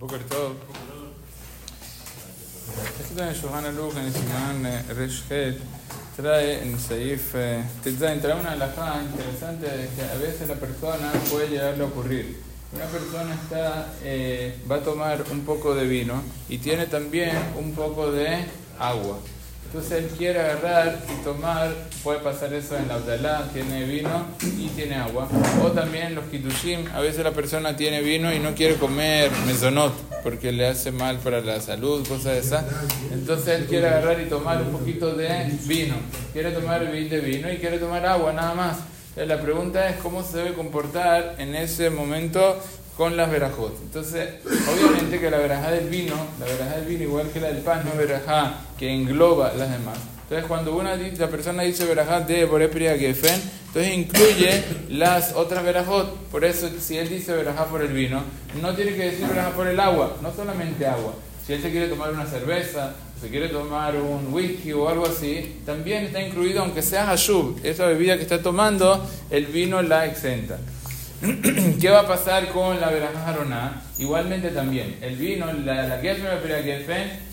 Boker Tov. Esto en Shohan Aruch, en el Siman Reshet, trae en Saif Tetzain, trae una alajá interesante de que a veces la persona puede llegarle a ocurrir. Una persona está, eh, va a tomar un poco de vino y tiene también un poco de agua. Entonces él quiere agarrar y tomar, puede pasar eso en la Abdalá, tiene vino y tiene agua. O también los kitushim, a veces la persona tiene vino y no quiere comer mesonot porque le hace mal para la salud, cosas de esas. Entonces él quiere agarrar y tomar un poquito de vino. Quiere tomar de vino y quiere tomar agua, nada más. La pregunta es cómo se debe comportar en ese momento con las verajot. Entonces, obviamente que la verajá del vino, la verajá del vino, igual que la del pan, no verajá que engloba las demás. Entonces, cuando una, la persona dice verajá de Borepria Gefen, entonces incluye las otras verajot. Por eso, si él dice verajá por el vino, no tiene que decir verajá por el agua, no solamente agua. Si él se quiere tomar una cerveza, se quiere tomar un whisky o algo así, también está incluido, aunque sea hashub, esa bebida que está tomando, el vino la exenta. ¿Qué va a pasar con la verajá? Igualmente también, el vino, la, la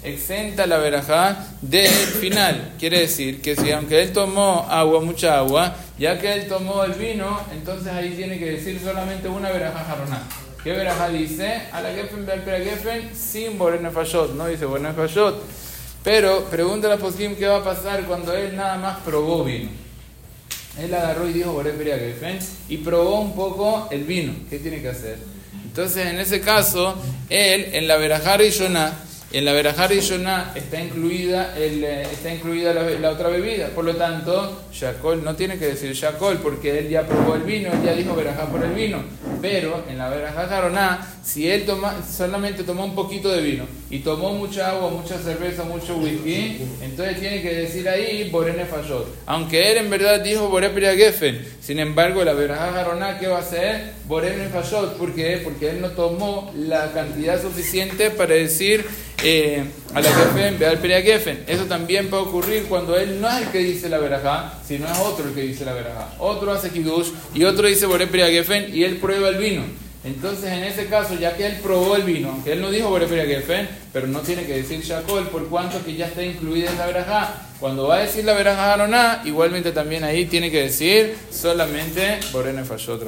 exenta la verajá del final. Quiere decir que si aunque él tomó agua, mucha agua, ya que él tomó el vino, entonces ahí tiene que decir solamente una verajá jaroná. ¿Qué verajá dice? A la gefen sin borenefayot, no dice borenefayot. Pero pregunta la poskim qué va a pasar cuando él nada más probó vino. Él agarró y dijo y probó un poco el vino. ¿Qué tiene que hacer? Entonces, en ese caso, él en la Berajá y Yoná, en la Berajá y Yoná está incluida, el, está incluida la, otra bebida. Por lo tanto, Shakol no tiene que decir Shakol porque él ya probó el vino, él ya dijo Berajá por el vino. Pero en la Berajá Jaroná, si él toma, solamente tomó un poquito de vino y tomó mucha agua, mucha cerveza, mucho whisky, entonces tiene que decir ahí Borene Fayot. Aunque él en verdad dijo Boré Gefen, sin embargo, la Berajá Jaroná, ¿qué va a hacer? Borene Fayot. ¿Por qué? Porque él no tomó la cantidad suficiente para decir eh, a la Gefen, ve al Gefen. Eso también puede ocurrir cuando él no es el que dice la Berajá, sino es otro el que dice la Berajá. Otro hace Kiddush y otro dice Boré Gefen y él prueba el vino. Entonces, en ese caso, ya que él probó el vino, que él no dijo Gefen, pero no tiene que decir Shakol, por cuanto que ya está incluida en la verajá. Cuando va a decir la verajá Aroná, igualmente también ahí tiene que decir solamente Borene Fayot.